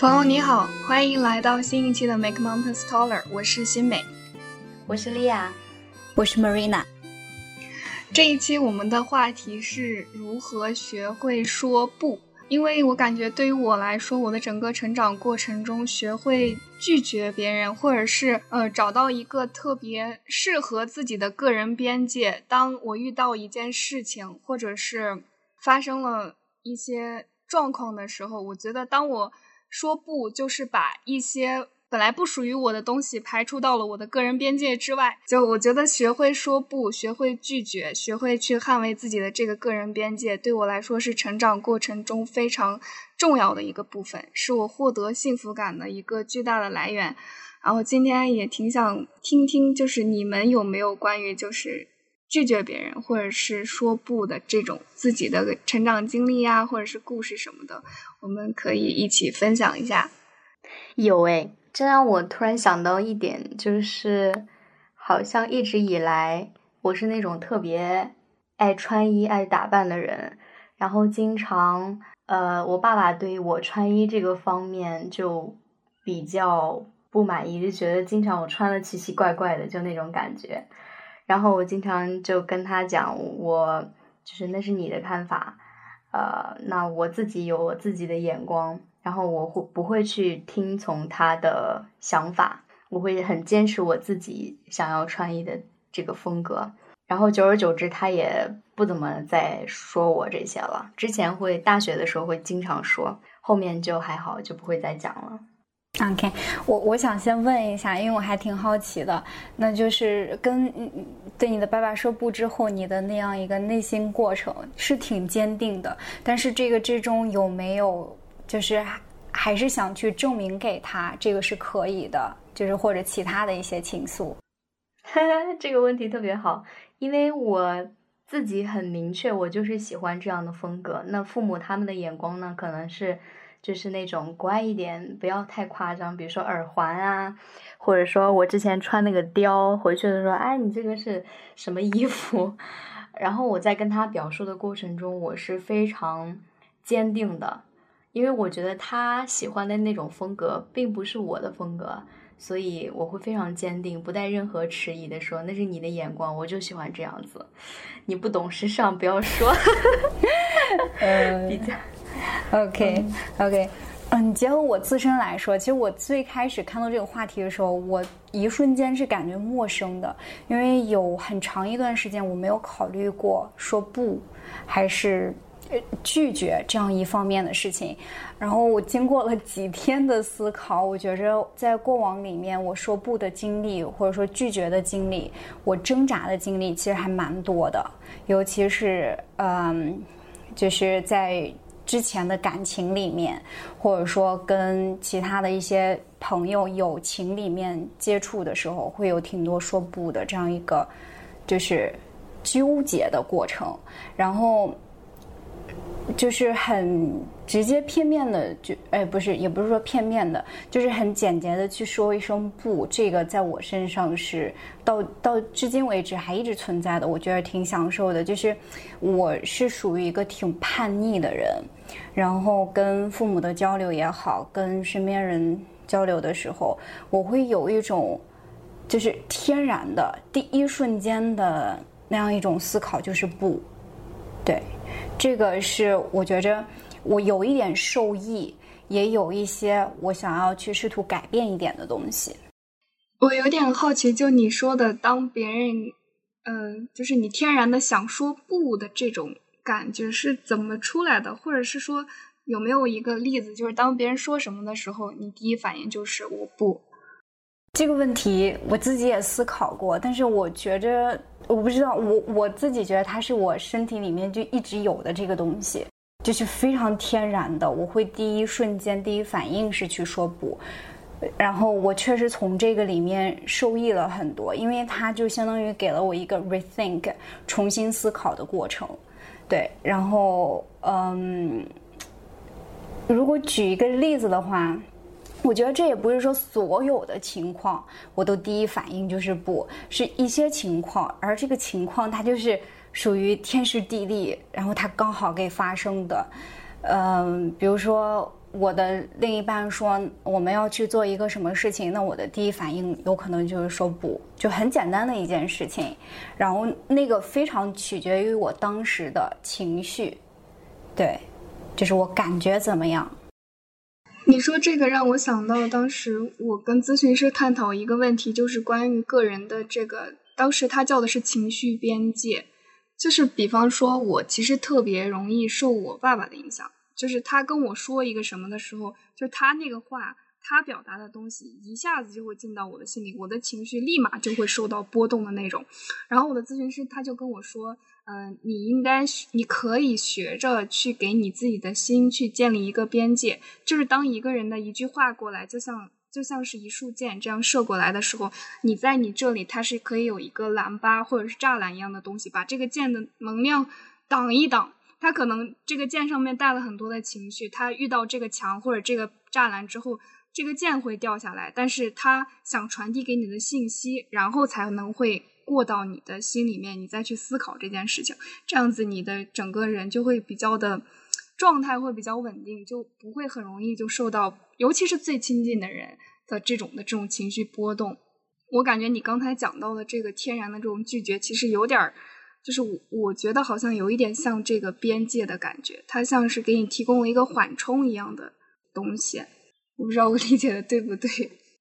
朋友你好，欢迎来到新一期的 Make Mountains Taller，我是新美，我是莉亚，我是 Marina。这一期我们的话题是如何学会说不，因为我感觉对于我来说，我的整个成长过程中，学会拒绝别人，或者是呃找到一个特别适合自己的个人边界。当我遇到一件事情，或者是发生了一些状况的时候，我觉得当我说不就是把一些本来不属于我的东西排除到了我的个人边界之外。就我觉得学会说不，学会拒绝，学会去捍卫自己的这个个人边界，对我来说是成长过程中非常重要的一个部分，是我获得幸福感的一个巨大的来源。然后今天也挺想听听，就是你们有没有关于就是。拒绝别人，或者是说不的这种自己的成长经历呀，或者是故事什么的，我们可以一起分享一下。有诶，这让我突然想到一点，就是好像一直以来我是那种特别爱穿衣、爱打扮的人，然后经常呃，我爸爸对我穿衣这个方面就比较不满意，就觉得经常我穿的奇奇怪怪的，就那种感觉。然后我经常就跟他讲，我就是那是你的看法，呃，那我自己有我自己的眼光，然后我会不会去听从他的想法，我会很坚持我自己想要穿衣的这个风格。然后久而久之，他也不怎么再说我这些了。之前会大学的时候会经常说，后面就还好，就不会再讲了。OK，我我想先问一下，因为我还挺好奇的，那就是跟对你的爸爸说不之后，你的那样一个内心过程是挺坚定的，但是这个之中有没有就是还是想去证明给他这个是可以的，就是或者其他的一些情愫？这个问题特别好，因为我自己很明确，我就是喜欢这样的风格。那父母他们的眼光呢，可能是。就是那种乖一点，不要太夸张，比如说耳环啊，或者说我之前穿那个貂，回去的时候，哎，你这个是什么衣服？然后我在跟他表述的过程中，我是非常坚定的，因为我觉得他喜欢的那种风格并不是我的风格，所以我会非常坚定，不带任何迟疑的说，那是你的眼光，我就喜欢这样子，你不懂时尚，不要说，比较。OK，OK，嗯，结合我自身来说，其实我最开始看到这个话题的时候，我一瞬间是感觉陌生的，因为有很长一段时间我没有考虑过说不，还是拒绝这样一方面的事情。然后我经过了几天的思考，我觉着在过往里面我说不的经历，或者说拒绝的经历，我挣扎的经历其实还蛮多的，尤其是嗯，就是在。之前的感情里面，或者说跟其他的一些朋友友情里面接触的时候，会有挺多说不的这样一个，就是纠结的过程，然后。就是很直接片面的，就哎，不是，也不是说片面的，就是很简洁的去说一声不。这个在我身上是到到至今为止还一直存在的，我觉得挺享受的。就是我是属于一个挺叛逆的人，然后跟父母的交流也好，跟身边人交流的时候，我会有一种就是天然的第一瞬间的那样一种思考，就是不对。这个是我觉着我有一点受益，也有一些我想要去试图改变一点的东西。我有点好奇，就你说的，当别人，嗯，就是你天然的想说不的这种感觉是怎么出来的？或者是说有没有一个例子，就是当别人说什么的时候，你第一反应就是我不。这个问题我自己也思考过，但是我觉着我不知道，我我自己觉得它是我身体里面就一直有的这个东西，就是非常天然的。我会第一瞬间第一反应是去说不，然后我确实从这个里面受益了很多，因为它就相当于给了我一个 rethink 重新思考的过程。对，然后嗯，如果举一个例子的话。我觉得这也不是说所有的情况我都第一反应就是不是一些情况，而这个情况它就是属于天时地利，然后它刚好给发生的。嗯，比如说我的另一半说我们要去做一个什么事情，那我的第一反应有可能就是说不，就很简单的一件事情，然后那个非常取决于我当时的情绪，对，就是我感觉怎么样。你说这个让我想到当时我跟咨询师探讨一个问题，就是关于个人的这个，当时他叫的是情绪边界。就是比方说，我其实特别容易受我爸爸的影响。就是他跟我说一个什么的时候，就他那个话，他表达的东西一下子就会进到我的心里，我的情绪立马就会受到波动的那种。然后我的咨询师他就跟我说，嗯，你应该，你可以学着去给你自己的心去建立一个边界。就是当一个人的一句话过来，就像。就像是一束箭这样射过来的时候，你在你这里，它是可以有一个拦巴或者是栅栏一样的东西，把这个箭的能量挡一挡。它可能这个箭上面带了很多的情绪，它遇到这个墙或者这个栅栏之后，这个箭会掉下来。但是它想传递给你的信息，然后才能会过到你的心里面，你再去思考这件事情。这样子，你的整个人就会比较的。状态会比较稳定，就不会很容易就受到，尤其是最亲近的人的这种的这种情绪波动。我感觉你刚才讲到的这个天然的这种拒绝，其实有点，就是我我觉得好像有一点像这个边界的感觉，它像是给你提供了一个缓冲一样的东西。我不知道我理解的对不对。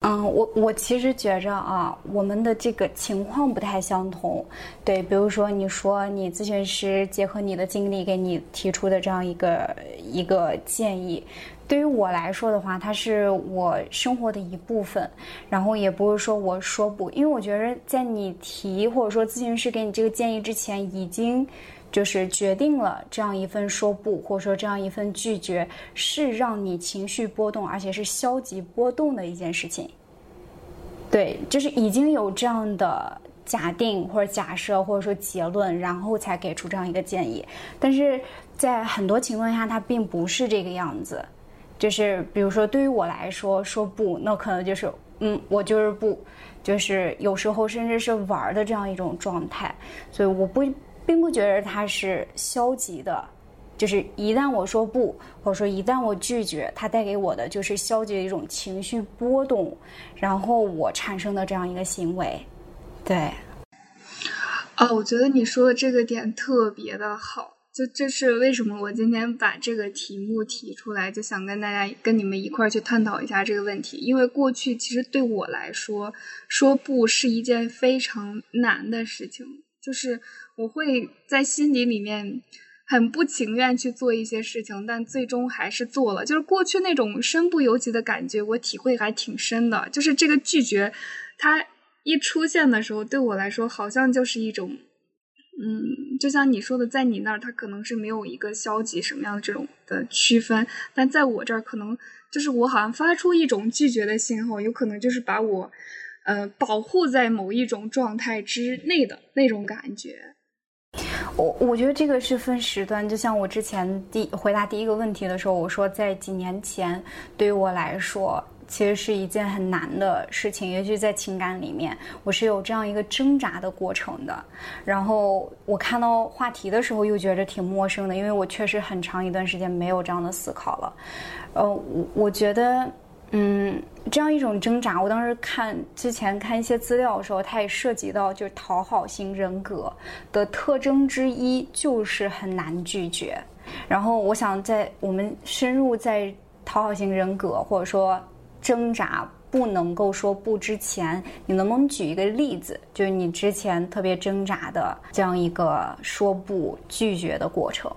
嗯，我我其实觉着啊，我们的这个情况不太相同。对，比如说你说你咨询师结合你的经历给你提出的这样一个一个建议，对于我来说的话，它是我生活的一部分。然后也不是说我说不，因为我觉得在你提或者说咨询师给你这个建议之前，已经。就是决定了这样一份说不，或者说这样一份拒绝，是让你情绪波动，而且是消极波动的一件事情。对，就是已经有这样的假定或者假设，或者说结论，然后才给出这样一个建议。但是在很多情况下，它并不是这个样子。就是比如说，对于我来说，说不，那可能就是嗯，我就是不，就是有时候甚至是玩的这样一种状态。所以我不。并不觉得它是消极的，就是一旦我说不，或者说一旦我拒绝，它带给我的就是消极的一种情绪波动，然后我产生的这样一个行为，对。哦，我觉得你说的这个点特别的好，就这是为什么我今天把这个题目提出来，就想跟大家跟你们一块儿去探讨一下这个问题，因为过去其实对我来说，说不是一件非常难的事情，就是。我会在心底里面很不情愿去做一些事情，但最终还是做了。就是过去那种身不由己的感觉，我体会还挺深的。就是这个拒绝，它一出现的时候，对我来说好像就是一种，嗯，就像你说的，在你那儿它可能是没有一个消极什么样的这种的区分，但在我这儿可能就是我好像发出一种拒绝的信号，有可能就是把我，呃，保护在某一种状态之内的那种感觉。我我觉得这个是分时段，就像我之前第回答第一个问题的时候，我说在几年前，对于我来说，其实是一件很难的事情，尤其在情感里面，我是有这样一个挣扎的过程的。然后我看到话题的时候，又觉得挺陌生的，因为我确实很长一段时间没有这样的思考了。呃，我我觉得。嗯，这样一种挣扎，我当时看之前看一些资料的时候，它也涉及到就是讨好型人格的特征之一，就是很难拒绝。然后我想在我们深入在讨好型人格或者说挣扎不能够说不之前，你能不能举一个例子，就是你之前特别挣扎的这样一个说不拒绝的过程？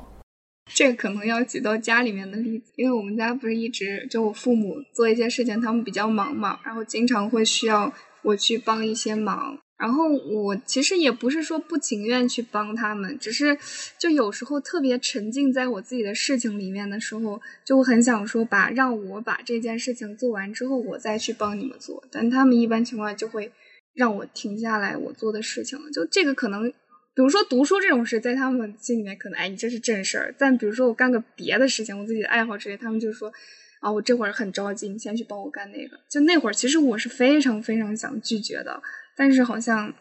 这个可能要举到家里面的例子，因为我们家不是一直就我父母做一些事情，他们比较忙嘛，然后经常会需要我去帮一些忙。然后我其实也不是说不情愿去帮他们，只是就有时候特别沉浸在我自己的事情里面的时候，就很想说把让我把这件事情做完之后，我再去帮你们做。但他们一般情况下就会让我停下来我做的事情，就这个可能。比如说读书这种事，在他们心里面可能，哎，你这是正事儿。但比如说我干个别的事情，我自己的爱好之类，他们就说，啊，我这会儿很着急，你先去帮我干那个。就那会儿，其实我是非常非常想拒绝的，但是好像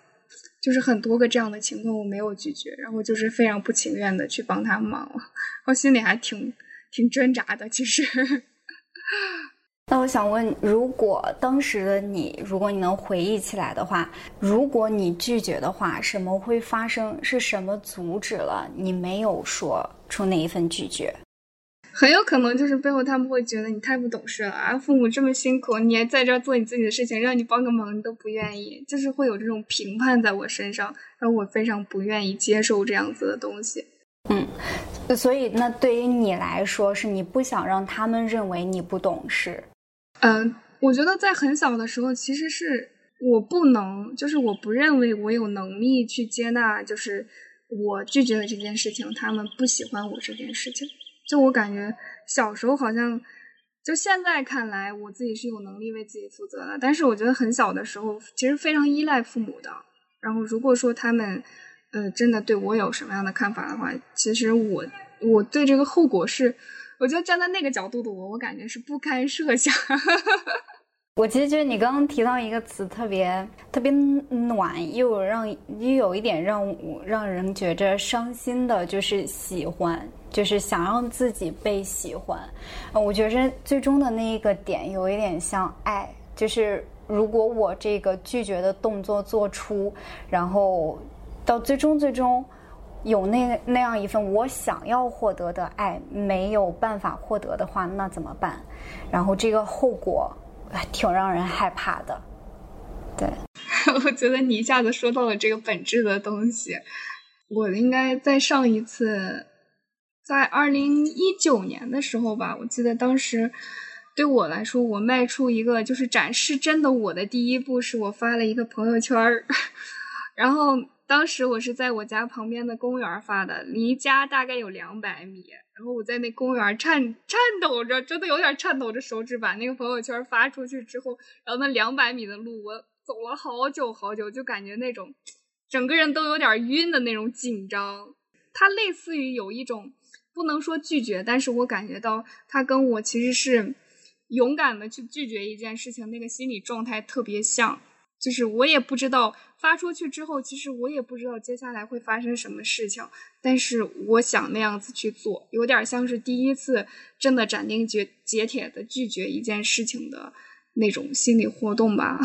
就是很多个这样的情况，我没有拒绝，然后就是非常不情愿的去帮他忙，我心里还挺挺挣扎的，其实。那我想问，如果当时的你，如果你能回忆起来的话，如果你拒绝的话，什么会发生？是什么阻止了你没有说出那一份拒绝？很有可能就是背后他们会觉得你太不懂事了啊！父母这么辛苦，你还在这儿做你自己的事情，让你帮个忙你都不愿意，就是会有这种评判在我身上，让我非常不愿意接受这样子的东西。嗯，所以那对于你来说，是你不想让他们认为你不懂事。嗯，我觉得在很小的时候，其实是我不能，就是我不认为我有能力去接纳，就是我拒绝了这件事情，他们不喜欢我这件事情。就我感觉小时候好像，就现在看来，我自己是有能力为自己负责的。但是我觉得很小的时候，其实非常依赖父母的。然后如果说他们，呃，真的对我有什么样的看法的话，其实我我对这个后果是。我觉得站在那个角度的我，我感觉是不堪设想。我其实觉得你刚刚提到一个词，特别特别暖，又让又有一点让让人觉着伤心的，就是喜欢，就是想让自己被喜欢。我觉着最终的那一个点有一点像爱，就是如果我这个拒绝的动作做出，然后到最终最终。有那那样一份我想要获得的爱没有办法获得的话，那怎么办？然后这个后果挺让人害怕的。对，我觉得你一下子说到了这个本质的东西。我应该在上一次，在二零一九年的时候吧，我记得当时对我来说，我迈出一个就是展示真的我的第一步，是我发了一个朋友圈儿，然后。当时我是在我家旁边的公园发的，离家大概有两百米。然后我在那公园颤颤抖着，真的有点颤抖着手指把那个朋友圈发出去之后，然后那两百米的路我走了好久好久，就感觉那种整个人都有点晕的那种紧张。它类似于有一种不能说拒绝，但是我感觉到它跟我其实是勇敢的去拒绝一件事情，那个心理状态特别像。就是我也不知道发出去之后，其实我也不知道接下来会发生什么事情。但是我想那样子去做，有点像是第一次真的斩钉截截铁的拒绝一件事情的那种心理活动吧。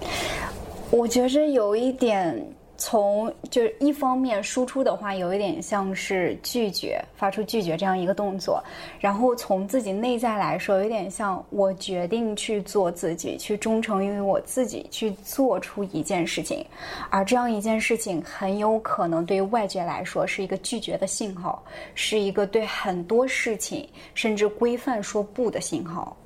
我觉着有一点。从就是一方面输出的话，有一点像是拒绝，发出拒绝这样一个动作；然后从自己内在来说，有点像我决定去做自己，去忠诚于我自己，去做出一件事情。而这样一件事情，很有可能对于外界来说是一个拒绝的信号，是一个对很多事情甚至规范说不的信号。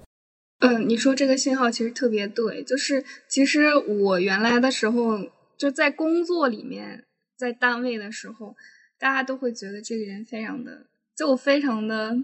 嗯，你说这个信号其实特别对，就是其实我原来的时候。就在工作里面，在单位的时候，大家都会觉得这个人非常的，就非常的，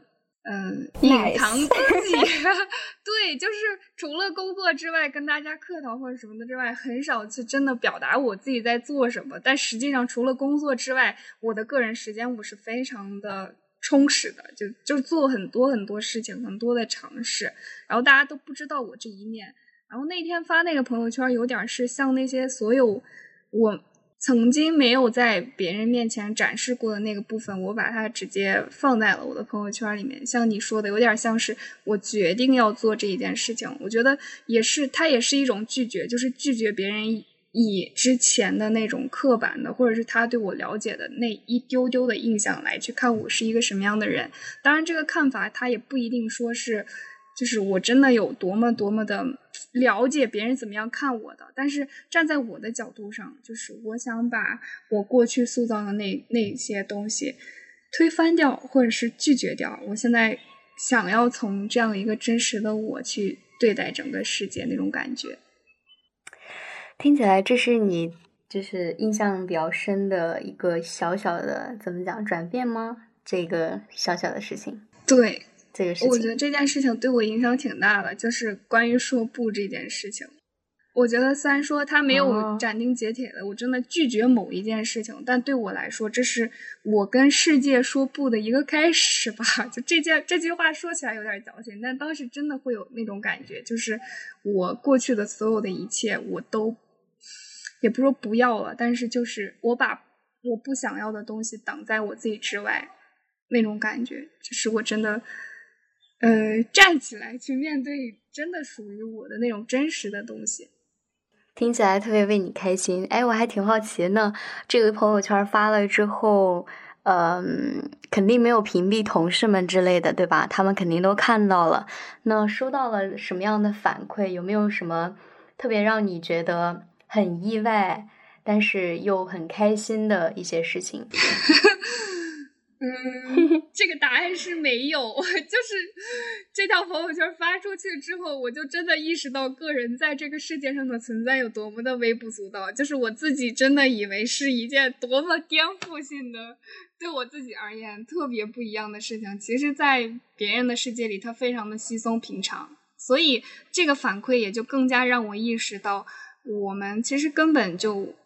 嗯，隐藏自己。对，就是除了工作之外，跟大家客套或者什么的之外，很少去真的表达我自己在做什么。但实际上，除了工作之外，我的个人时间我是非常的充实的，就就做很多很多事情，很多的尝试。然后大家都不知道我这一面。然后那天发那个朋友圈，有点是像那些所有。我曾经没有在别人面前展示过的那个部分，我把它直接放在了我的朋友圈里面。像你说的，有点像是我决定要做这一件事情。我觉得也是，它也是一种拒绝，就是拒绝别人以之前的那种刻板的，或者是他对我了解的那一丢丢的印象来去看我是一个什么样的人。当然，这个看法他也不一定说是。就是我真的有多么多么的了解别人怎么样看我的，但是站在我的角度上，就是我想把我过去塑造的那那些东西推翻掉，或者是拒绝掉。我现在想要从这样一个真实的我去对待整个世界那种感觉。听起来这是你就是印象比较深的一个小小的怎么讲转变吗？这个小小的事情。对。这个事情，我觉得这件事情对我影响挺大的，就是关于说不这件事情。我觉得虽然说他没有斩钉截铁的，我真的拒绝某一件事情，但对我来说，这是我跟世界说不的一个开始吧。就这件这句话说起来有点矫情，但当时真的会有那种感觉，就是我过去的所有的一切，我都也不说不要了，但是就是我把我不想要的东西挡在我自己之外，那种感觉，就是我真的。呃，站起来去面对真的属于我的那种真实的东西。听起来特别为你开心。哎，我还挺好奇呢，这个朋友圈发了之后，嗯，肯定没有屏蔽同事们之类的，对吧？他们肯定都看到了。那收到了什么样的反馈？有没有什么特别让你觉得很意外，但是又很开心的一些事情？嗯，这个答案是没有。就是这条朋友圈发出去之后，我就真的意识到个人在这个世界上的存在有多么的微不足道。就是我自己真的以为是一件多么颠覆性的，对我自己而言特别不一样的事情。其实，在别人的世界里，它非常的稀松平常。所以，这个反馈也就更加让我意识到，我们其实根本就。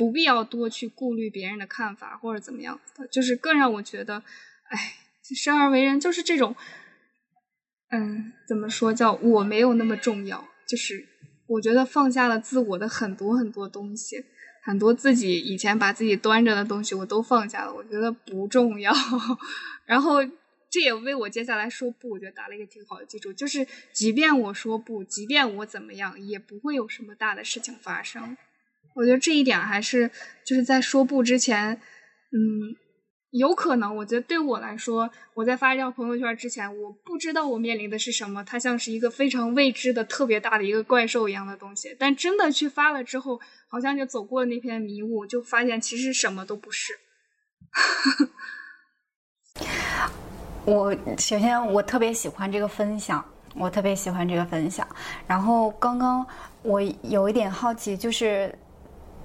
不必要多去顾虑别人的看法或者怎么样子的，就是更让我觉得，哎，生而为人就是这种，嗯，怎么说叫我没有那么重要？就是我觉得放下了自我的很多很多东西，很多自己以前把自己端着的东西我都放下了，我觉得不重要。然后这也为我接下来说不，我觉得打了一个挺好的基础，就是即便我说不，即便我怎么样，也不会有什么大的事情发生。我觉得这一点还是就是在说不之前，嗯，有可能。我觉得对我来说，我在发这条朋友圈之前，我不知道我面临的是什么，它像是一个非常未知的、特别大的一个怪兽一样的东西。但真的去发了之后，好像就走过了那片迷雾，就发现其实什么都不是。我首先我特别喜欢这个分享，我特别喜欢这个分享。然后刚刚我有一点好奇，就是。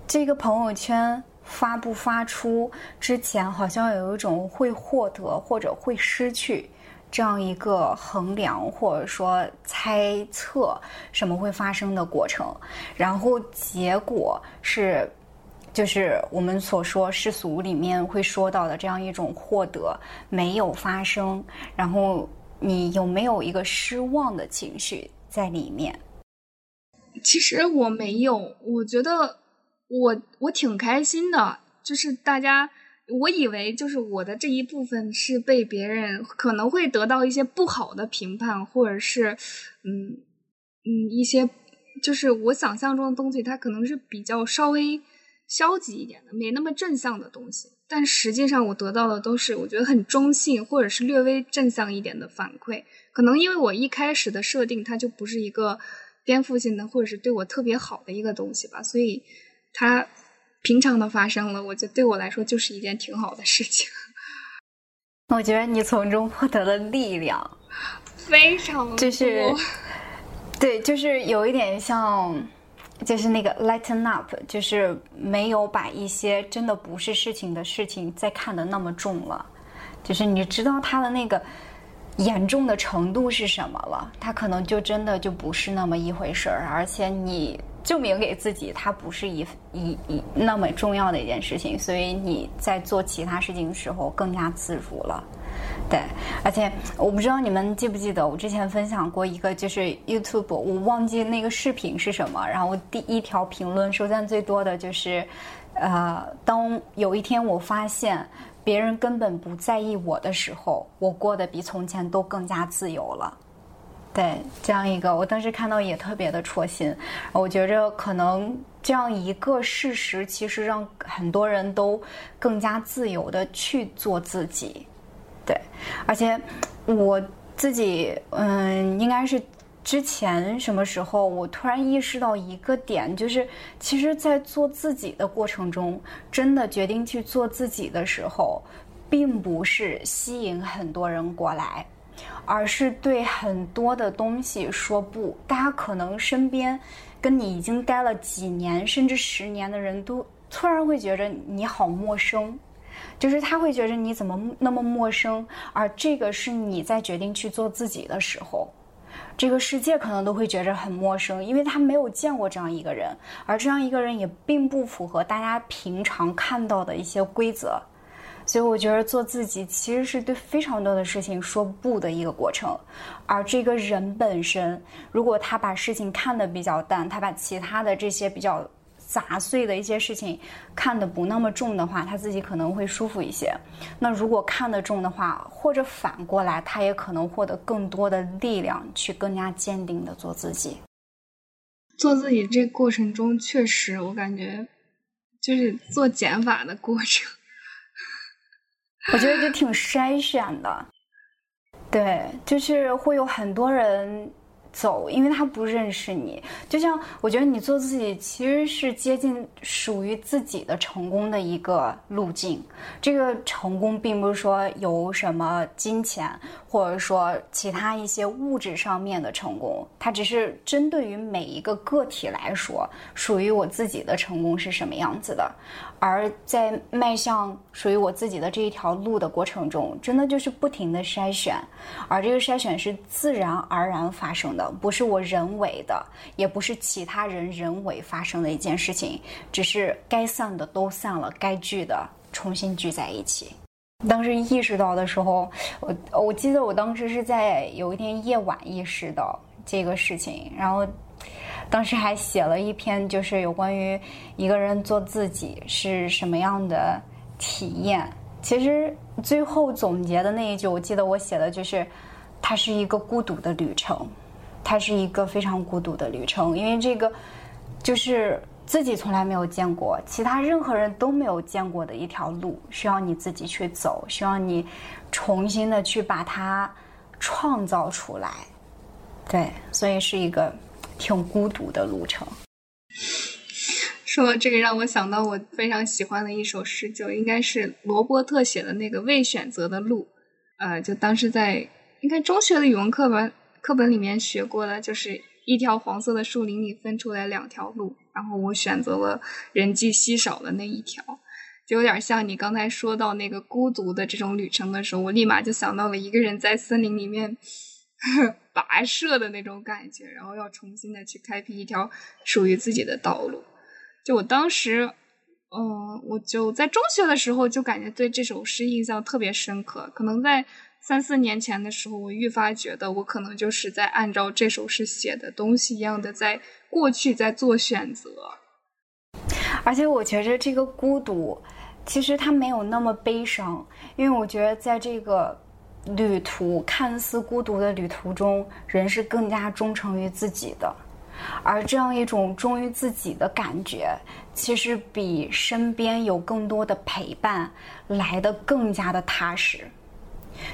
这个朋友圈发不发出之前，好像有一种会获得或者会失去这样一个衡量，或者说猜测什么会发生的过程。然后结果是，就是我们所说世俗里面会说到的这样一种获得没有发生。然后你有没有一个失望的情绪在里面？其实我没有，我觉得。我我挺开心的，就是大家，我以为就是我的这一部分是被别人可能会得到一些不好的评判，或者是，嗯嗯一些就是我想象中的东西，它可能是比较稍微消极一点的，没那么正向的东西。但实际上我得到的都是我觉得很中性，或者是略微正向一点的反馈。可能因为我一开始的设定，它就不是一个颠覆性的，或者是对我特别好的一个东西吧，所以。它平常的发生了，我觉得对我来说就是一件挺好的事情。我觉得你从中获得了力量，非常就是，对，就是有一点像，就是那个 lighten up，就是没有把一些真的不是事情的事情再看得那么重了，就是你知道它的那个严重的程度是什么了，它可能就真的就不是那么一回事儿，而且你。证明给自己，它不是一一一那么重要的一件事情，所以你在做其他事情的时候更加自如了。对，而且我不知道你们记不记得，我之前分享过一个，就是 YouTube，我忘记那个视频是什么。然后第一条评论收赞最多的就是，呃，当有一天我发现别人根本不在意我的时候，我过得比从前都更加自由了。对，这样一个，我当时看到也特别的戳心。我觉着可能这样一个事实，其实让很多人都更加自由的去做自己。对，而且我自己，嗯，应该是之前什么时候，我突然意识到一个点，就是其实，在做自己的过程中，真的决定去做自己的时候，并不是吸引很多人过来。而是对很多的东西说不。大家可能身边跟你已经待了几年甚至十年的人都突然会觉着你好陌生，就是他会觉着你怎么那么陌生。而这个是你在决定去做自己的时候，这个世界可能都会觉着很陌生，因为他没有见过这样一个人，而这样一个人也并不符合大家平常看到的一些规则。所以我觉得做自己其实是对非常多的事情说不的一个过程，而这个人本身，如果他把事情看得比较淡，他把其他的这些比较杂碎的一些事情看得不那么重的话，他自己可能会舒服一些。那如果看得重的话，或者反过来，他也可能获得更多的力量，去更加坚定的做自己。做自己这过程中，确实我感觉就是做减法的过程。我觉得就挺筛选的，对，就是会有很多人。走，因为他不认识你。就像我觉得你做自己，其实是接近属于自己的成功的一个路径。这个成功并不是说有什么金钱，或者说其他一些物质上面的成功，它只是针对于每一个个体来说，属于我自己的成功是什么样子的。而在迈向属于我自己的这一条路的过程中，真的就是不停的筛选，而这个筛选是自然而然发生的，不是我人为的，也不是其他人人为发生的一件事情，只是该散的都散了，该聚的重新聚在一起。当时意识到的时候，我我记得我当时是在有一天夜晚意识到这个事情，然后。当时还写了一篇，就是有关于一个人做自己是什么样的体验。其实最后总结的那一句，我记得我写的就是，它是一个孤独的旅程，它是一个非常孤独的旅程，因为这个就是自己从来没有见过，其他任何人都没有见过的一条路，需要你自己去走，需要你重新的去把它创造出来。对，所以是一个。挺孤独的路程。说到这个，让我想到我非常喜欢的一首诗，就应该是罗伯特写的那个《未选择的路》。呃，就当时在应该中学的语文课本课本里面学过的，就是一条黄色的树林里分出来两条路，然后我选择了人迹稀少的那一条，就有点像你刚才说到那个孤独的这种旅程的时候，我立马就想到了一个人在森林里面。跋涉的那种感觉，然后要重新的去开辟一条属于自己的道路。就我当时，嗯，我就在中学的时候就感觉对这首诗印象特别深刻。可能在三四年前的时候，我愈发觉得我可能就是在按照这首诗写的东西一样的，在过去在做选择。而且我觉着这个孤独，其实它没有那么悲伤，因为我觉得在这个。旅途看似孤独的旅途中，人是更加忠诚于自己的，而这样一种忠于自己的感觉，其实比身边有更多的陪伴来的更加的踏实。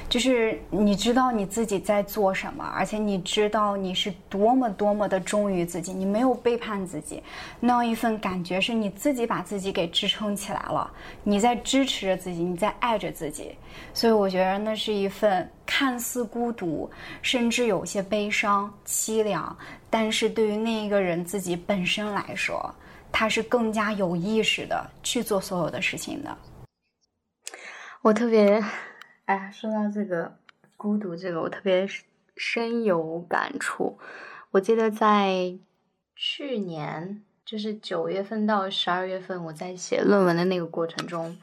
就是你知道你自己在做什么，而且你知道你是多么多么的忠于自己，你没有背叛自己，那样一份感觉是你自己把自己给支撑起来了，你在支持着自己，你在爱着自己，所以我觉得那是一份看似孤独，甚至有些悲伤、凄凉，但是对于那一个人自己本身来说，他是更加有意识的去做所有的事情的。我特别。哎，说到这个孤独，这个我特别深有感触。我记得在去年，就是九月份到十二月份，我在写论文的那个过程中，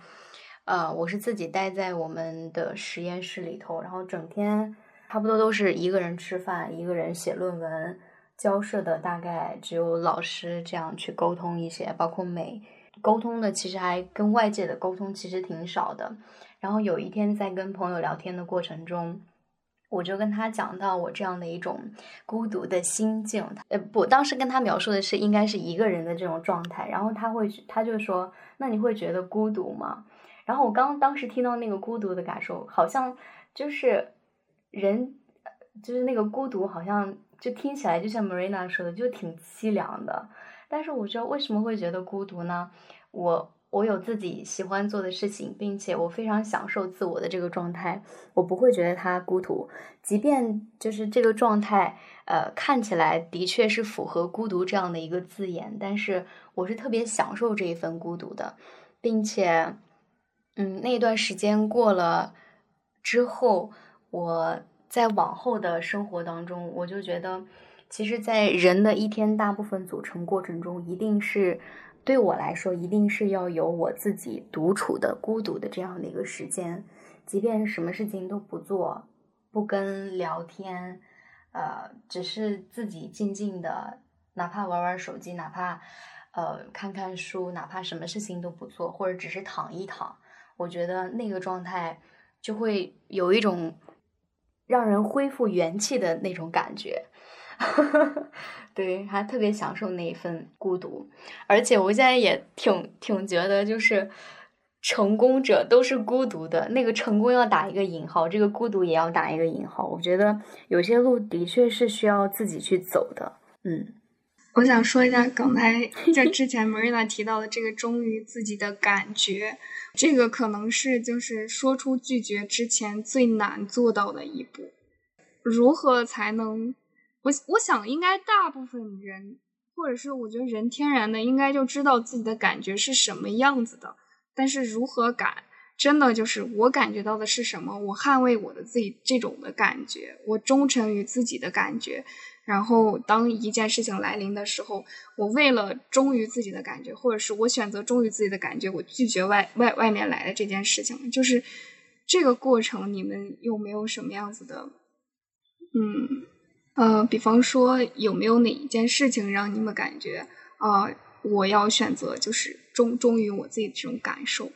呃，我是自己待在我们的实验室里头，然后整天差不多都是一个人吃饭，一个人写论文，交涉的大概只有老师这样去沟通一些，包括美沟通的，其实还跟外界的沟通其实挺少的。然后有一天在跟朋友聊天的过程中，我就跟他讲到我这样的一种孤独的心境。呃，不，当时跟他描述的是应该是一个人的这种状态。然后他会，他就说：“那你会觉得孤独吗？”然后我刚当时听到那个孤独的感受，好像就是人，就是那个孤独，好像就听起来就像 Marina 说的，就挺凄凉的。但是我知道为什么会觉得孤独呢？我。我有自己喜欢做的事情，并且我非常享受自我的这个状态，我不会觉得它孤独。即便就是这个状态，呃，看起来的确是符合“孤独”这样的一个字眼，但是我是特别享受这一份孤独的，并且，嗯，那段时间过了之后，我在往后的生活当中，我就觉得，其实，在人的一天大部分组成过程中，一定是。对我来说，一定是要有我自己独处的、孤独的这样的一个时间，即便什么事情都不做，不跟聊天，呃，只是自己静静的，哪怕玩玩手机，哪怕，呃，看看书，哪怕什么事情都不做，或者只是躺一躺，我觉得那个状态就会有一种让人恢复元气的那种感觉。对，还特别享受那一份孤独，而且我现在也挺挺觉得，就是成功者都是孤独的。那个成功要打一个引号，这个孤独也要打一个引号。我觉得有些路的确是需要自己去走的。嗯，我想说一下刚才 就之前 Marina 提到的这个忠于自己的感觉，这个可能是就是说出拒绝之前最难做到的一步。如何才能？我我想应该大部分人，或者是我觉得人天然的应该就知道自己的感觉是什么样子的，但是如何感，真的就是我感觉到的是什么，我捍卫我的自己这种的感觉，我忠诚于自己的感觉，然后当一件事情来临的时候，我为了忠于自己的感觉，或者是我选择忠于自己的感觉，我拒绝外外外面来的这件事情，就是这个过程，你们有没有什么样子的，嗯？呃，比方说有没有哪一件事情让你们感觉啊，我要选择就是忠忠于我自己的这种感受，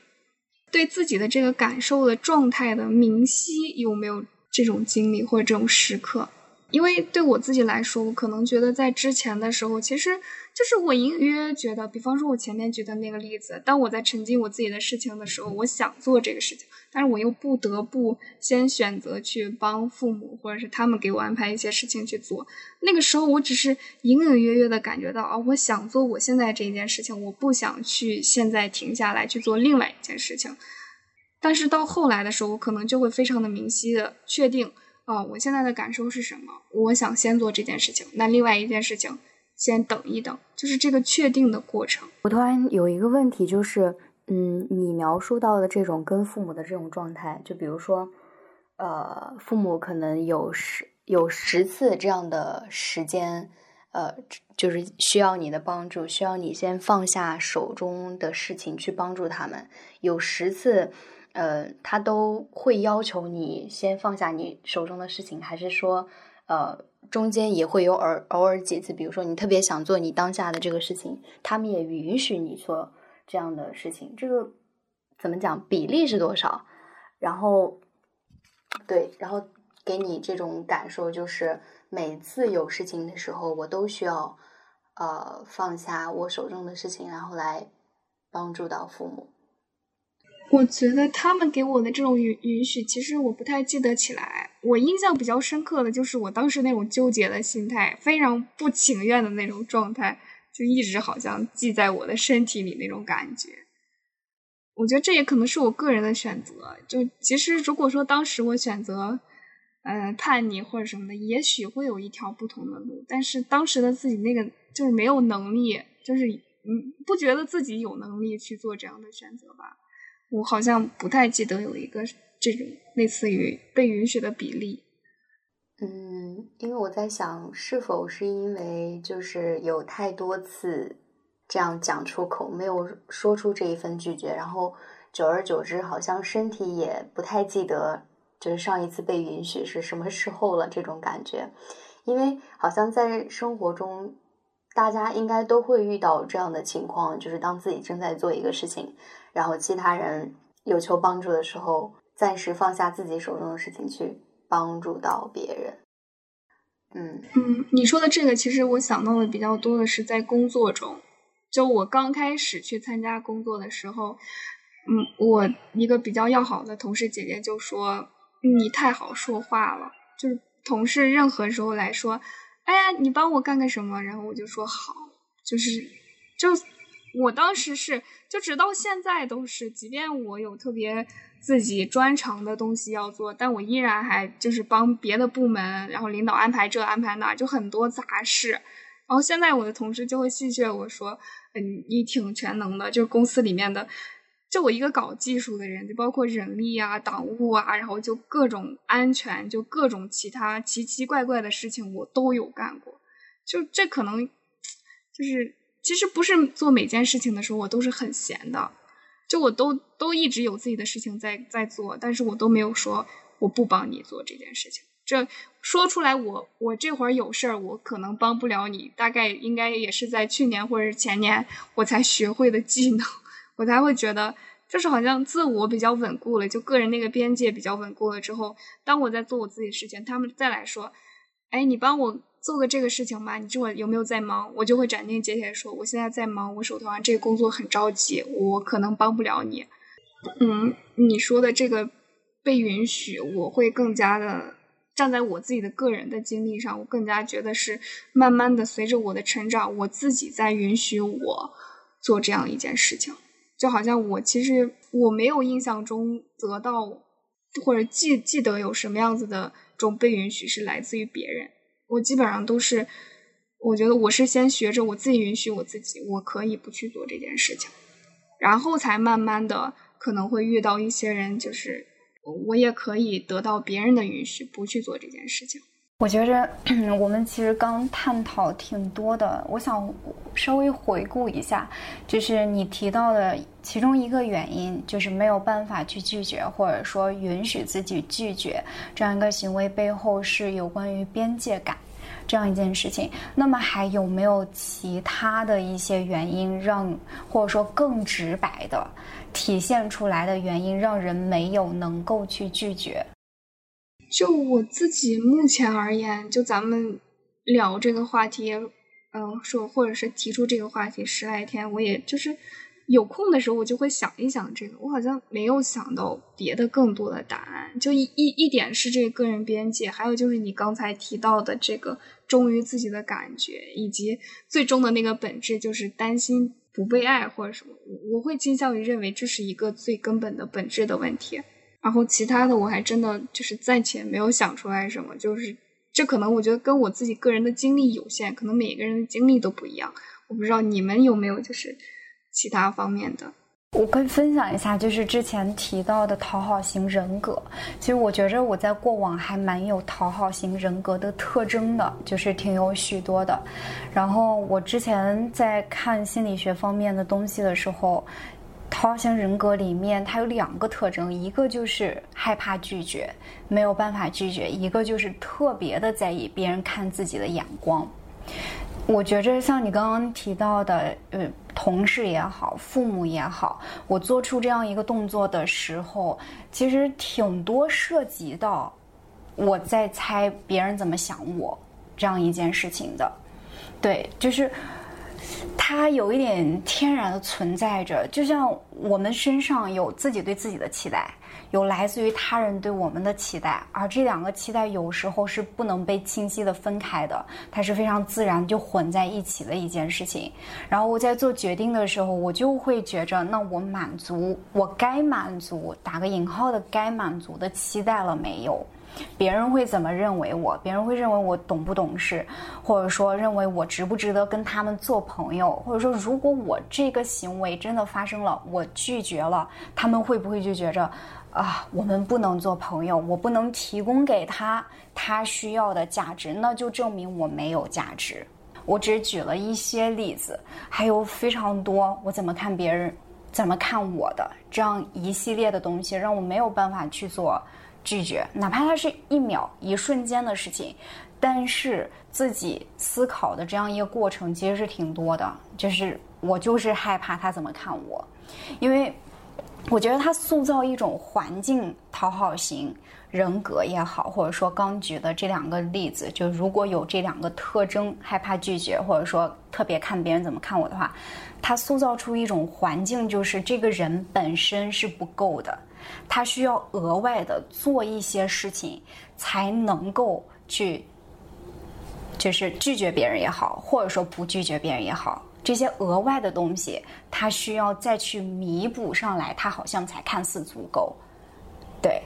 对自己的这个感受的状态的明晰，有没有这种经历或者这种时刻？因为对我自己来说，我可能觉得在之前的时候，其实就是我隐隐约约觉得，比方说我前面举的那个例子，当我在沉浸我自己的事情的时候，我想做这个事情，但是我又不得不先选择去帮父母，或者是他们给我安排一些事情去做。那个时候，我只是隐隐约约的感觉到，啊，我想做我现在这一件事情，我不想去现在停下来去做另外一件事情。但是到后来的时候，我可能就会非常的明晰的确定。哦，我现在的感受是什么？我想先做这件事情，那另外一件事情先等一等，就是这个确定的过程。我突然有一个问题，就是，嗯，你描述到的这种跟父母的这种状态，就比如说，呃，父母可能有十有十次这样的时间，呃，就是需要你的帮助，需要你先放下手中的事情去帮助他们，有十次。呃，他都会要求你先放下你手中的事情，还是说，呃，中间也会有偶偶尔几次，比如说你特别想做你当下的这个事情，他们也允许你做这样的事情，这个怎么讲比例是多少？然后，对，然后给你这种感受就是，每次有事情的时候，我都需要呃放下我手中的事情，然后来帮助到父母。我觉得他们给我的这种允允许，其实我不太记得起来。我印象比较深刻的就是我当时那种纠结的心态，非常不情愿的那种状态，就一直好像记在我的身体里那种感觉。我觉得这也可能是我个人的选择。就其实如果说当时我选择，呃，叛逆或者什么的，也许会有一条不同的路。但是当时的自己那个就是没有能力，就是嗯，不觉得自己有能力去做这样的选择吧。我好像不太记得有一个这种类似于被允许的比例。嗯，因为我在想，是否是因为就是有太多次这样讲出口，没有说出这一份拒绝，然后久而久之，好像身体也不太记得，就是上一次被允许是什么时候了这种感觉。因为好像在生活中，大家应该都会遇到这样的情况，就是当自己正在做一个事情。然后其他人有求帮助的时候，暂时放下自己手中的事情去帮助到别人。嗯嗯，你说的这个，其实我想到的比较多的是在工作中。就我刚开始去参加工作的时候，嗯，我一个比较要好的同事姐姐就说：“你太好说话了。”就是同事任何时候来说：“哎呀，你帮我干个什么？”然后我就说：“好。”就是就。我当时是，就直到现在都是，即便我有特别自己专长的东西要做，但我依然还就是帮别的部门，然后领导安排这安排那，就很多杂事。然后现在我的同事就会戏谑我说：“嗯，你挺全能的，就公司里面的，就我一个搞技术的人，就包括人力啊、党务啊，然后就各种安全，就各种其他奇奇怪怪的事情我都有干过。就这可能就是。”其实不是做每件事情的时候，我都是很闲的，就我都都一直有自己的事情在在做，但是我都没有说我不帮你做这件事情。这说出来，我我这会儿有事儿，我可能帮不了你。大概应该也是在去年或者是前年，我才学会的技能，我才会觉得，就是好像自我比较稳固了，就个人那个边界比较稳固了之后，当我在做我自己的事情，他们再来说，哎，你帮我做个这个事情吧，你这会有没有在忙？我就会斩钉截铁说，我现在在忙，我手头上这个工作很着急，我可能帮不了你。嗯，你说的这个被允许，我会更加的。站在我自己的个人的经历上，我更加觉得是慢慢的随着我的成长，我自己在允许我做这样一件事情，就好像我其实我没有印象中得到或者记记得有什么样子的这种被允许是来自于别人，我基本上都是我觉得我是先学着我自己允许我自己，我可以不去做这件事情，然后才慢慢的可能会遇到一些人就是。我也可以得到别人的允许，不去做这件事情。我觉着 我们其实刚探讨挺多的，我想稍微回顾一下，就是你提到的其中一个原因，就是没有办法去拒绝，或者说允许自己拒绝这样一个行为背后是有关于边界感这样一件事情。那么还有没有其他的一些原因，让或者说更直白的？体现出来的原因，让人没有能够去拒绝。就我自己目前而言，就咱们聊这个话题，嗯，说或者是提出这个话题十来天，我也就是有空的时候，我就会想一想这个。我好像没有想到别的更多的答案。就一一一点是这个个人边界，还有就是你刚才提到的这个忠于自己的感觉，以及最终的那个本质，就是担心。不被爱或者什么，我我会倾向于认为这是一个最根本的本质的问题。然后其他的我还真的就是暂且没有想出来什么，就是这可能我觉得跟我自己个人的经历有限，可能每个人的经历都不一样。我不知道你们有没有就是其他方面的。我可以分享一下，就是之前提到的讨好型人格。其实我觉着我在过往还蛮有讨好型人格的特征的，就是挺有许多的。然后我之前在看心理学方面的东西的时候，讨好型人格里面它有两个特征，一个就是害怕拒绝，没有办法拒绝；一个就是特别的在意别人看自己的眼光。我觉着像你刚刚提到的，呃，同事也好，父母也好，我做出这样一个动作的时候，其实挺多涉及到我在猜别人怎么想我这样一件事情的。对，就是它有一点天然的存在着，就像我们身上有自己对自己的期待。有来自于他人对我们的期待，而这两个期待有时候是不能被清晰的分开的，它是非常自然就混在一起的一件事情。然后我在做决定的时候，我就会觉着，那我满足我该满足打个引号的该满足的期待了没有？别人会怎么认为我？别人会认为我懂不懂事，或者说认为我值不值得跟他们做朋友？或者说，如果我这个行为真的发生了，我拒绝了，他们会不会就觉着？啊，我们不能做朋友，我不能提供给他他需要的价值，那就证明我没有价值。我只举了一些例子，还有非常多。我怎么看别人，怎么看我的这样一系列的东西，让我没有办法去做拒绝，哪怕它是一秒、一瞬间的事情。但是自己思考的这样一个过程，其实是挺多的。就是我就是害怕他怎么看我，因为。我觉得他塑造一种环境讨好型人格也好，或者说刚举的这两个例子，就如果有这两个特征，害怕拒绝，或者说特别看别人怎么看我的话，他塑造出一种环境，就是这个人本身是不够的，他需要额外的做一些事情，才能够去，就是拒绝别人也好，或者说不拒绝别人也好。这些额外的东西，他需要再去弥补上来，他好像才看似足够，对。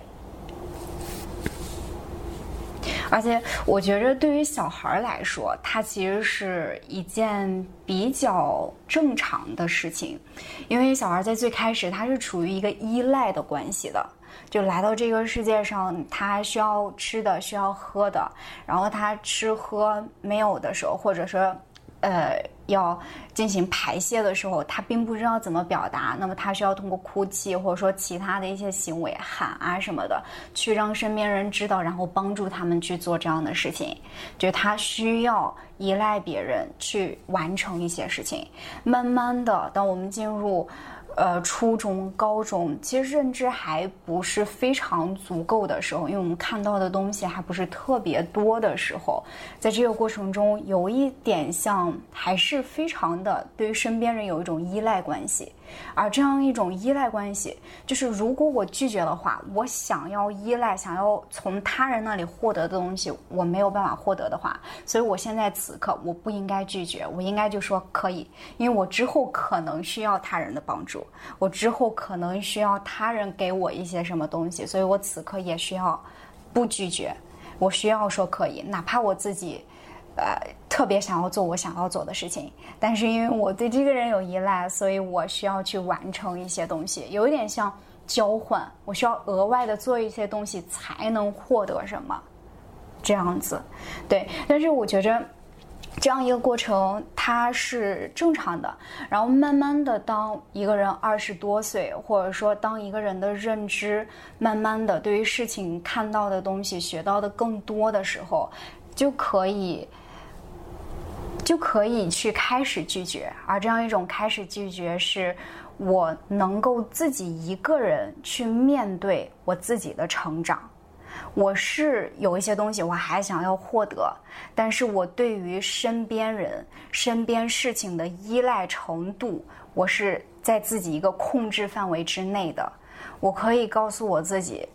而且我觉着，对于小孩来说，它其实是一件比较正常的事情，因为小孩在最开始他是处于一个依赖的关系的，就来到这个世界上，他需要吃的，需要喝的，然后他吃喝没有的时候，或者说，呃。要进行排泄的时候，他并不知道怎么表达，那么他需要通过哭泣或者说其他的一些行为喊啊什么的，去让身边人知道，然后帮助他们去做这样的事情。就他需要依赖别人去完成一些事情。慢慢的，当我们进入。呃，初中、高中，其实认知还不是非常足够的时候，因为我们看到的东西还不是特别多的时候，在这个过程中，有一点像，还是非常的对于身边人有一种依赖关系。而这样一种依赖关系，就是如果我拒绝的话，我想要依赖，想要从他人那里获得的东西，我没有办法获得的话，所以我现在此刻我不应该拒绝，我应该就说可以，因为我之后可能需要他人的帮助，我之后可能需要他人给我一些什么东西，所以我此刻也需要不拒绝，我需要说可以，哪怕我自己。呃，特别想要做我想要做的事情，但是因为我对这个人有依赖，所以我需要去完成一些东西，有一点像交换，我需要额外的做一些东西才能获得什么，这样子，对。但是我觉着这样一个过程它是正常的，然后慢慢的，当一个人二十多岁，或者说当一个人的认知慢慢的对于事情看到的东西学到的更多的时候，就可以。就可以去开始拒绝，而这样一种开始拒绝，是我能够自己一个人去面对我自己的成长。我是有一些东西我还想要获得，但是我对于身边人、身边事情的依赖程度，我是在自己一个控制范围之内的。我可以告诉我自己。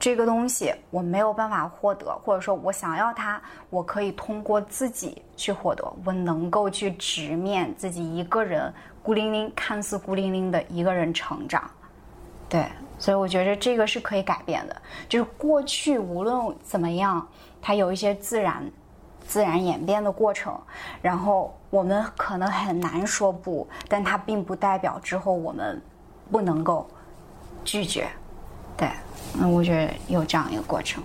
这个东西我没有办法获得，或者说我想要它，我可以通过自己去获得。我能够去直面自己一个人孤零零、看似孤零零的一个人成长。对，所以我觉得这个是可以改变的。就是过去无论怎么样，它有一些自然、自然演变的过程。然后我们可能很难说不，但它并不代表之后我们不能够拒绝。对。那我觉得有这样一个过程。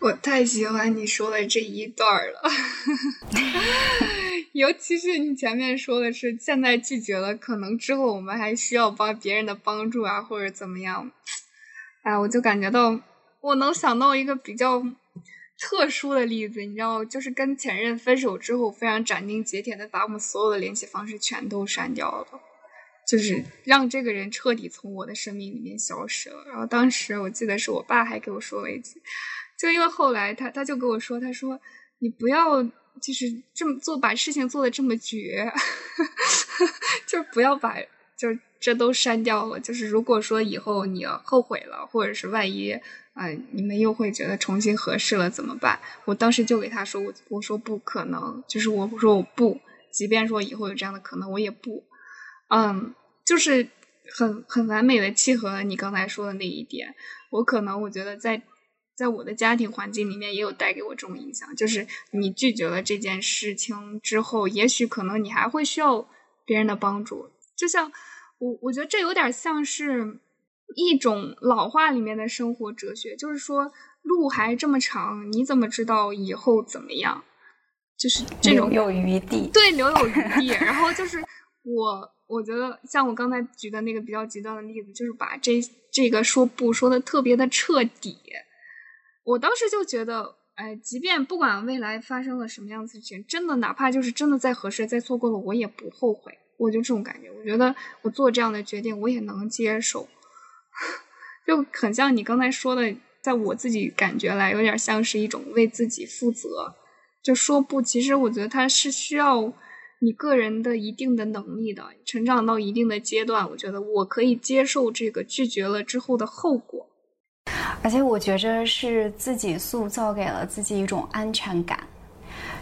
我太喜欢你说的这一段了，尤其是你前面说的是现在拒绝了，可能之后我们还需要帮别人的帮助啊，或者怎么样。哎，我就感觉到我能想到一个比较特殊的例子，你知道，就是跟前任分手之后，非常斩钉截铁的把我们所有的联系方式全都删掉了。就是让这个人彻底从我的生命里面消失了。然后当时我记得是我爸还给我说了一句，就因为后来他他就跟我说，他说你不要就是这么做，把事情做的这么绝，就不要把就这都删掉了。就是如果说以后你后悔了，或者是万一啊你们又会觉得重新合适了怎么办？我当时就给他说，我我说不可能，就是我说我不，即便说以后有这样的可能，我也不，嗯。就是很很完美的契合了你刚才说的那一点。我可能我觉得在在我的家庭环境里面也有带给我这种影响。就是你拒绝了这件事情之后，也许可能你还会需要别人的帮助。就像我我觉得这有点像是一种老话里面的生活哲学，就是说路还这么长，你怎么知道以后怎么样？就是这种留有余地，对，留有余地。然后就是我。我觉得像我刚才举的那个比较极端的例子，就是把这这个说不说的特别的彻底。我当时就觉得，哎，即便不管未来发生了什么样子事情，真的哪怕就是真的再合适，再错过了，我也不后悔。我就这种感觉，我觉得我做这样的决定，我也能接受。就很像你刚才说的，在我自己感觉来，有点像是一种为自己负责。就说不，其实我觉得他是需要。你个人的一定的能力的成长到一定的阶段，我觉得我可以接受这个拒绝了之后的后果，而且我觉着是自己塑造给了自己一种安全感，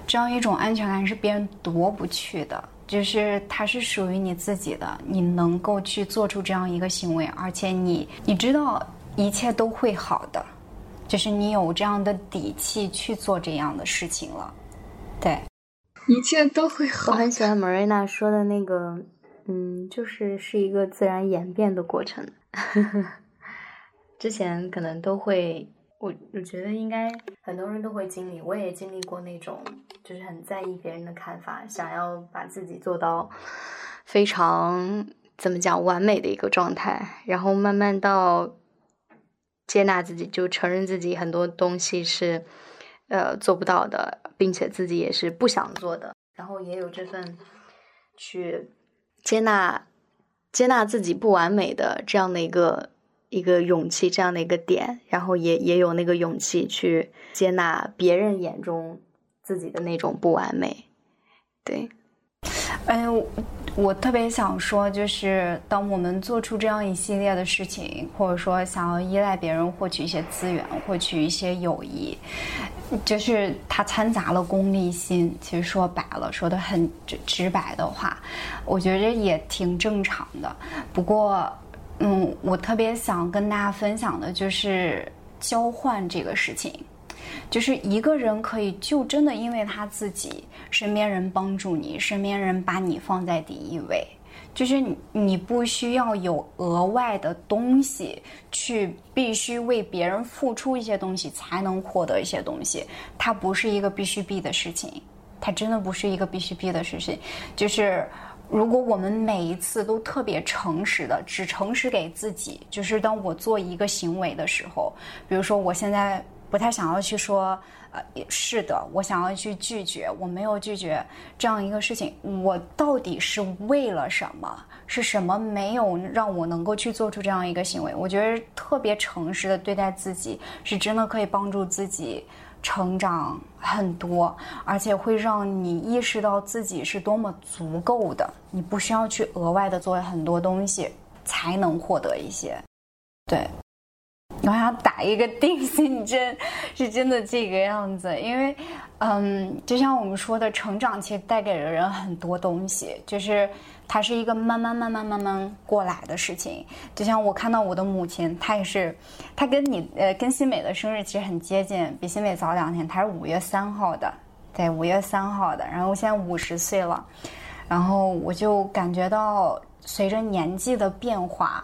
这样一种安全感是别人夺不去的，就是它是属于你自己的，你能够去做出这样一个行为，而且你你知道一切都会好的，就是你有这样的底气去做这样的事情了，对。一切都会好。我很喜欢 Marina 说的那个，嗯，就是是一个自然演变的过程。之前可能都会，我我觉得应该很多人都会经历，我也经历过那种，就是很在意别人的看法，想要把自己做到非常怎么讲完美的一个状态，然后慢慢到接纳自己，就承认自己很多东西是呃做不到的，并且自己也是不想做的，然后也有这份去接纳接纳自己不完美的这样的一个一个勇气，这样的一个点，然后也也有那个勇气去接纳别人眼中。自己的那种不完美，对，哎，我特别想说，就是当我们做出这样一系列的事情，或者说想要依赖别人获取一些资源、获取一些友谊，就是它掺杂了功利心。其实说白了，说的很直直白的话，我觉得也挺正常的。不过，嗯，我特别想跟大家分享的就是交换这个事情。就是一个人可以就真的因为他自己身边人帮助你，身边人把你放在第一位，就是你不需要有额外的东西去必须为别人付出一些东西才能获得一些东西，它不是一个必须必的事情，它真的不是一个必须必的事情。就是如果我们每一次都特别诚实的，只诚实给自己，就是当我做一个行为的时候，比如说我现在。不太想要去说，呃，也是的，我想要去拒绝，我没有拒绝这样一个事情。我到底是为了什么？是什么没有让我能够去做出这样一个行为？我觉得特别诚实的对待自己，是真的可以帮助自己成长很多，而且会让你意识到自己是多么足够的。你不需要去额外的做很多东西才能获得一些，对。我想打一个定心针，是真的这个样子，因为，嗯，就像我们说的，成长其实带给了人很多东西，就是它是一个慢慢、慢慢、慢慢过来的事情。就像我看到我的母亲，她也是，她跟你呃跟新美的生日其实很接近，比新美早两天，她是五月三号的，对，五月三号的。然后我现在五十岁了，然后我就感觉到随着年纪的变化。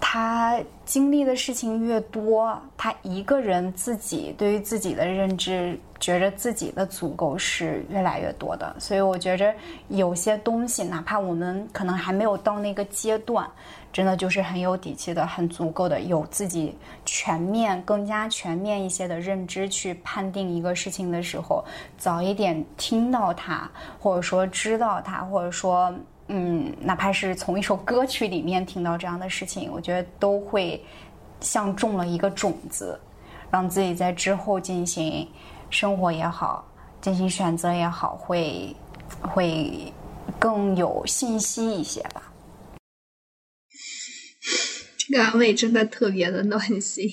他经历的事情越多，他一个人自己对于自己的认知，觉着自己的足够是越来越多的。所以我觉着有些东西，哪怕我们可能还没有到那个阶段，真的就是很有底气的、很足够的，有自己全面、更加全面一些的认知去判定一个事情的时候，早一点听到它，或者说知道它，或者说。嗯，哪怕是从一首歌曲里面听到这样的事情，我觉得都会像种了一个种子，让自己在之后进行生活也好，进行选择也好，会会更有信心一些吧。这个安慰真的特别的暖心。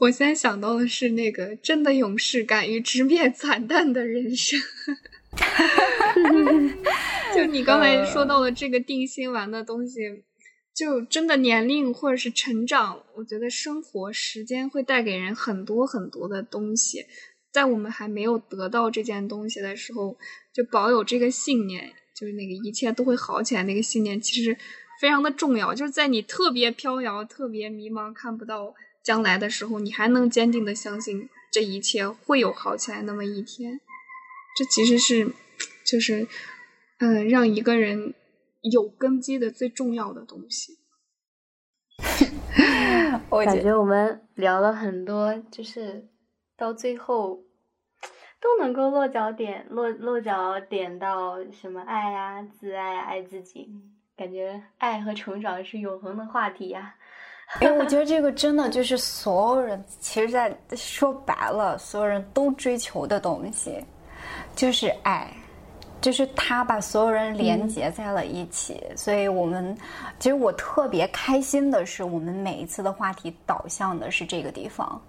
我现在想到的是那个真的勇士，敢于直面惨淡的人生。就你刚才说到的这个定心丸的东西，就真的年龄或者是成长，我觉得生活时间会带给人很多很多的东西。在我们还没有得到这件东西的时候，就保有这个信念，就是那个一切都会好起来那个信念，其实非常的重要。就是在你特别飘摇、特别迷茫、看不到将来的时候，你还能坚定的相信这一切会有好起来那么一天。这其实是，就是。嗯，让一个人有根基的最重要的东西。我感觉我们聊了很多，就是到最后都能够落脚点，落落脚点到什么爱啊、自爱、爱自己。感觉爱和成长是永恒的话题呀。因为我觉得这个真的就是所有人，其实，在说白了，所有人都追求的东西，就是爱。就是他把所有人连接在了一起，所以我们其实我特别开心的是，我们每一次的话题导向的是这个地方，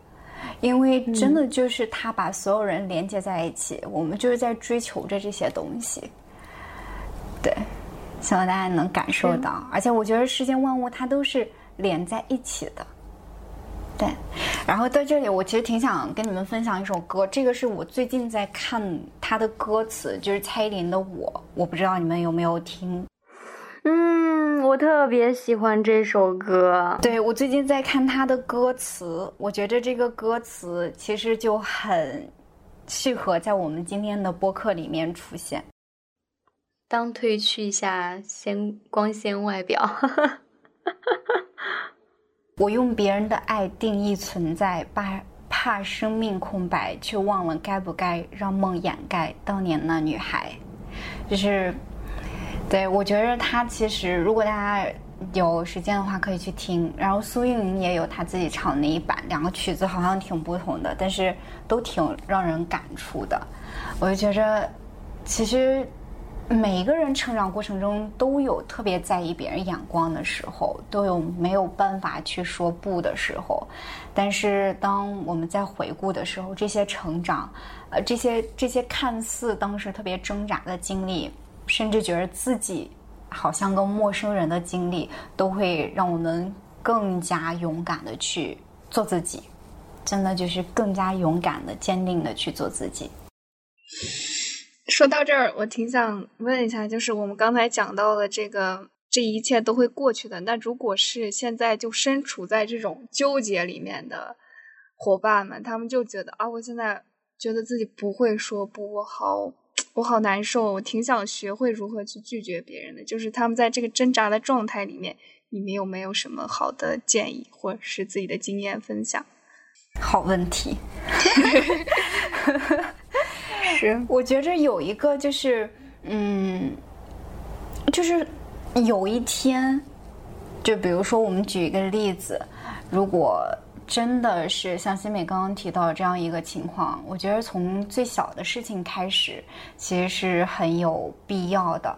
因为真的就是他把所有人连接在一起，我们就是在追求着这些东西。对，希望大家能感受到，而且我觉得世间万物它都是连在一起的。对，然后在这里，我其实挺想跟你们分享一首歌，这个是我最近在看他的歌词，就是蔡依林的《我》，我不知道你们有没有听。嗯，我特别喜欢这首歌。对，我最近在看他的歌词，我觉得这个歌词其实就很适合在我们今天的播客里面出现。当褪去一下鲜光鲜外表，我用别人的爱定义存在，怕怕生命空白，却忘了该不该让梦掩盖当年那女孩。就是，对我觉得他其实，如果大家有时间的话，可以去听。然后苏运莹也有她自己唱的那一版，两个曲子好像挺不同的，但是都挺让人感触的。我就觉着，其实。每一个人成长过程中都有特别在意别人眼光的时候，都有没有办法去说不的时候。但是当我们在回顾的时候，这些成长，呃，这些这些看似当时特别挣扎的经历，甚至觉得自己好像跟陌生人的经历，都会让我们更加勇敢的去做自己。真的就是更加勇敢的、坚定的去做自己。说到这儿，我挺想问一下，就是我们刚才讲到的这个，这一切都会过去的。那如果是现在就身处在这种纠结里面的伙伴们，他们就觉得啊，我现在觉得自己不会说不，我好，我好难受，我挺想学会如何去拒绝别人的。就是他们在这个挣扎的状态里面，你们有没有什么好的建议，或者是自己的经验分享？好问题。我觉着有一个就是，嗯，就是有一天，就比如说我们举一个例子，如果真的是像新美刚刚提到这样一个情况，我觉得从最小的事情开始，其实是很有必要的。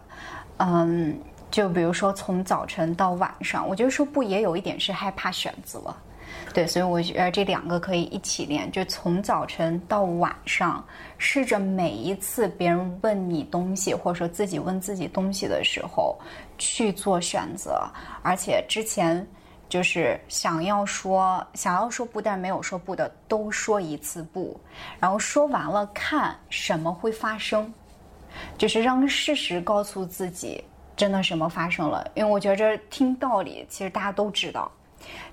嗯，就比如说从早晨到晚上，我觉得说不也有一点是害怕选择。对，所以我觉得这两个可以一起练，就从早晨到晚上，试着每一次别人问你东西，或者说自己问自己东西的时候，去做选择。而且之前就是想要说想要说不，但没有说不的，都说一次不，然后说完了看什么会发生，就是让事实告诉自己真的什么发生了。因为我觉着听道理，其实大家都知道。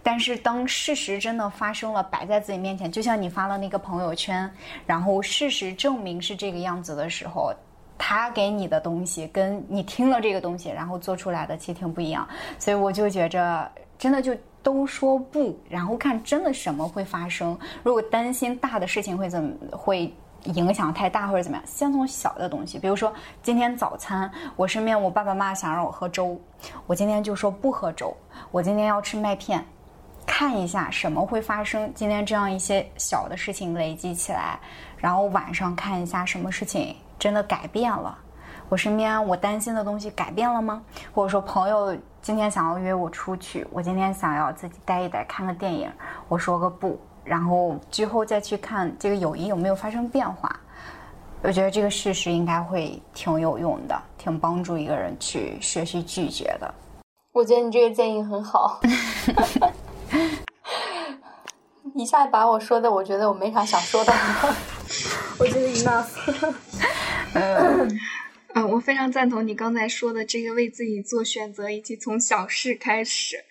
但是当事实真的发生了，摆在自己面前，就像你发了那个朋友圈，然后事实证明是这个样子的时候，他给你的东西跟你听了这个东西，然后做出来的其实挺不一样。所以我就觉着，真的就都说不，然后看真的什么会发生。如果担心大的事情会怎么会影响太大或者怎么样，先从小的东西，比如说今天早餐，我身边我爸爸妈妈想让我喝粥，我今天就说不喝粥，我今天要吃麦片。看一下什么会发生，今天这样一些小的事情累积起来，然后晚上看一下什么事情真的改变了，我身边我担心的东西改变了吗？或者说朋友今天想要约我出去，我今天想要自己待一待看个电影，我说个不，然后之后再去看这个友谊有没有发生变化，我觉得这个事实应该会挺有用的，挺帮助一个人去学习拒绝的。我觉得你这个建议很好。一下把我说的，我觉得我没啥想说的。我觉得 enough。嗯嗯，我非常赞同你刚才说的这个为自己做选择，以及从小事开始。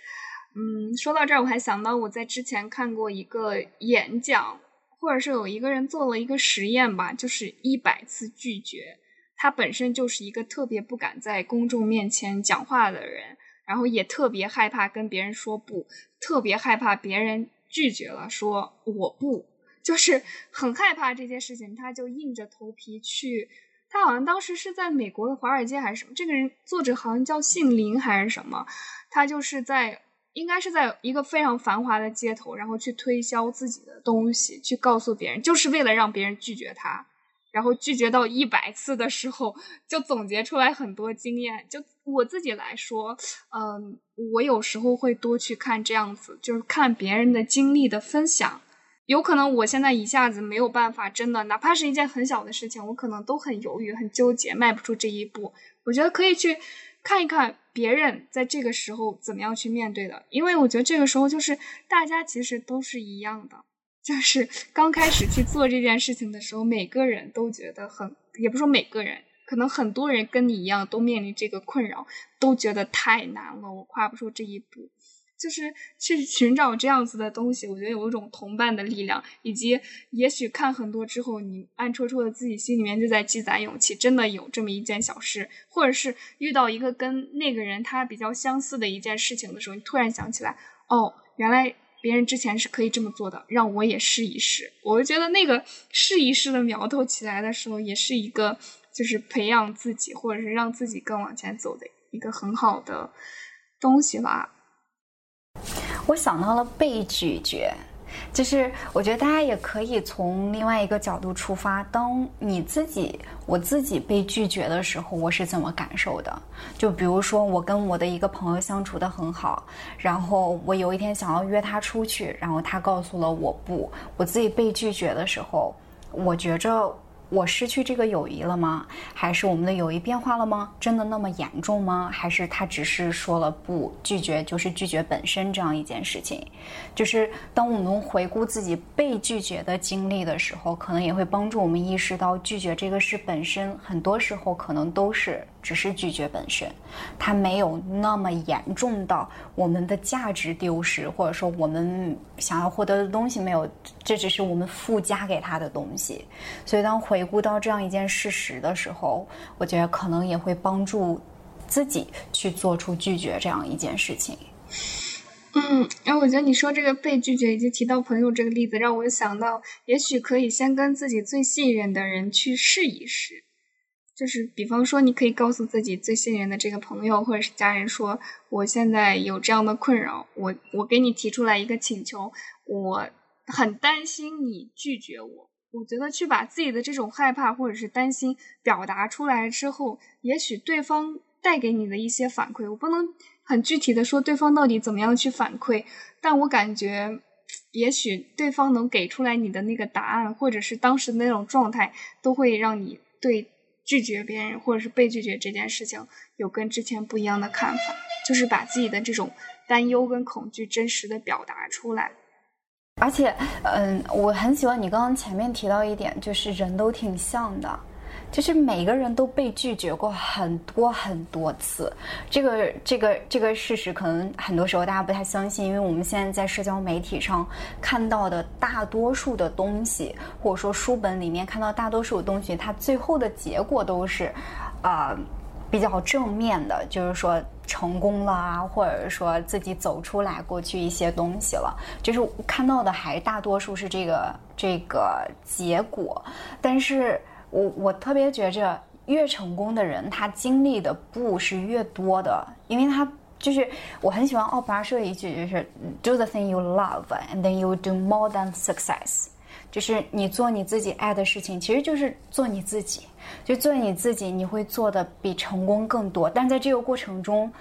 嗯，说到这儿，我还想到我在之前看过一个演讲，或者是有一个人做了一个实验吧，就是一百次拒绝。他本身就是一个特别不敢在公众面前讲话的人。然后也特别害怕跟别人说不，特别害怕别人拒绝了，说我不，就是很害怕这件事情，他就硬着头皮去。他好像当时是在美国的华尔街还是什么，这个人作者好像叫姓林还是什么，他就是在应该是在一个非常繁华的街头，然后去推销自己的东西，去告诉别人，就是为了让别人拒绝他。然后拒绝到一百次的时候，就总结出来很多经验。就我自己来说，嗯，我有时候会多去看这样子，就是看别人的经历的分享。有可能我现在一下子没有办法，真的，哪怕是一件很小的事情，我可能都很犹豫、很纠结，迈不出这一步。我觉得可以去看一看别人在这个时候怎么样去面对的，因为我觉得这个时候就是大家其实都是一样的。就是刚开始去做这件事情的时候，每个人都觉得很，也不说每个人，可能很多人跟你一样都面临这个困扰，都觉得太难了，我跨不出这一步。就是去 寻找这样子的东西，我觉得有一种同伴的力量，以及也许看很多之后，你暗戳戳的自己心里面就在积攒勇气，真的有这么一件小事，或者是遇到一个跟那个人他比较相似的一件事情的时候，你突然想起来，哦，原来别人之前是可以这么做的，让我也试一试。我就觉得那个试一试的苗头起来的时候，也是一个就是培养自己或者是让自己更往前走的一个很好的东西吧。我想到了被拒绝，就是我觉得大家也可以从另外一个角度出发。当你自己、我自己被拒绝的时候，我是怎么感受的？就比如说，我跟我的一个朋友相处的很好，然后我有一天想要约他出去，然后他告诉了我不，我自己被拒绝的时候，我觉着。我失去这个友谊了吗？还是我们的友谊变化了吗？真的那么严重吗？还是他只是说了不拒绝，就是拒绝本身这样一件事情？就是当我们回顾自己被拒绝的经历的时候，可能也会帮助我们意识到，拒绝这个事本身，很多时候可能都是。只是拒绝本身，它没有那么严重到我们的价值丢失，或者说我们想要获得的东西没有，这只是我们附加给他的东西。所以，当回顾到这样一件事实的时候，我觉得可能也会帮助自己去做出拒绝这样一件事情。嗯，然后我觉得你说这个被拒绝以及提到朋友这个例子，让我想到，也许可以先跟自己最信任的人去试一试。就是，比方说，你可以告诉自己最信任的这个朋友或者是家人说：“我现在有这样的困扰，我我给你提出来一个请求，我很担心你拒绝我。”我觉得去把自己的这种害怕或者是担心表达出来之后，也许对方带给你的一些反馈，我不能很具体的说对方到底怎么样去反馈，但我感觉，也许对方能给出来你的那个答案，或者是当时的那种状态，都会让你对。拒绝别人或者是被拒绝这件事情，有跟之前不一样的看法，就是把自己的这种担忧跟恐惧真实的表达出来。而且，嗯，我很喜欢你刚刚前面提到一点，就是人都挺像的。就是每个人都被拒绝过很多很多次，这个这个这个事实可能很多时候大家不太相信，因为我们现在在社交媒体上看到的大多数的东西，或者说书本里面看到大多数的东西，它最后的结果都是，啊，比较正面的，就是说成功了啊，或者说自己走出来过去一些东西了，就是看到的还大多数是这个这个结果，但是。我我特别觉着，越成功的人，他经历的不是越多的，因为他就是我很喜欢奥普拉说的一句，就是 “Do the thing you love, and then you do more than success”，就是你做你自己爱的事情，其实就是做你自己，就做你自己，你会做的比成功更多，但在这个过程中。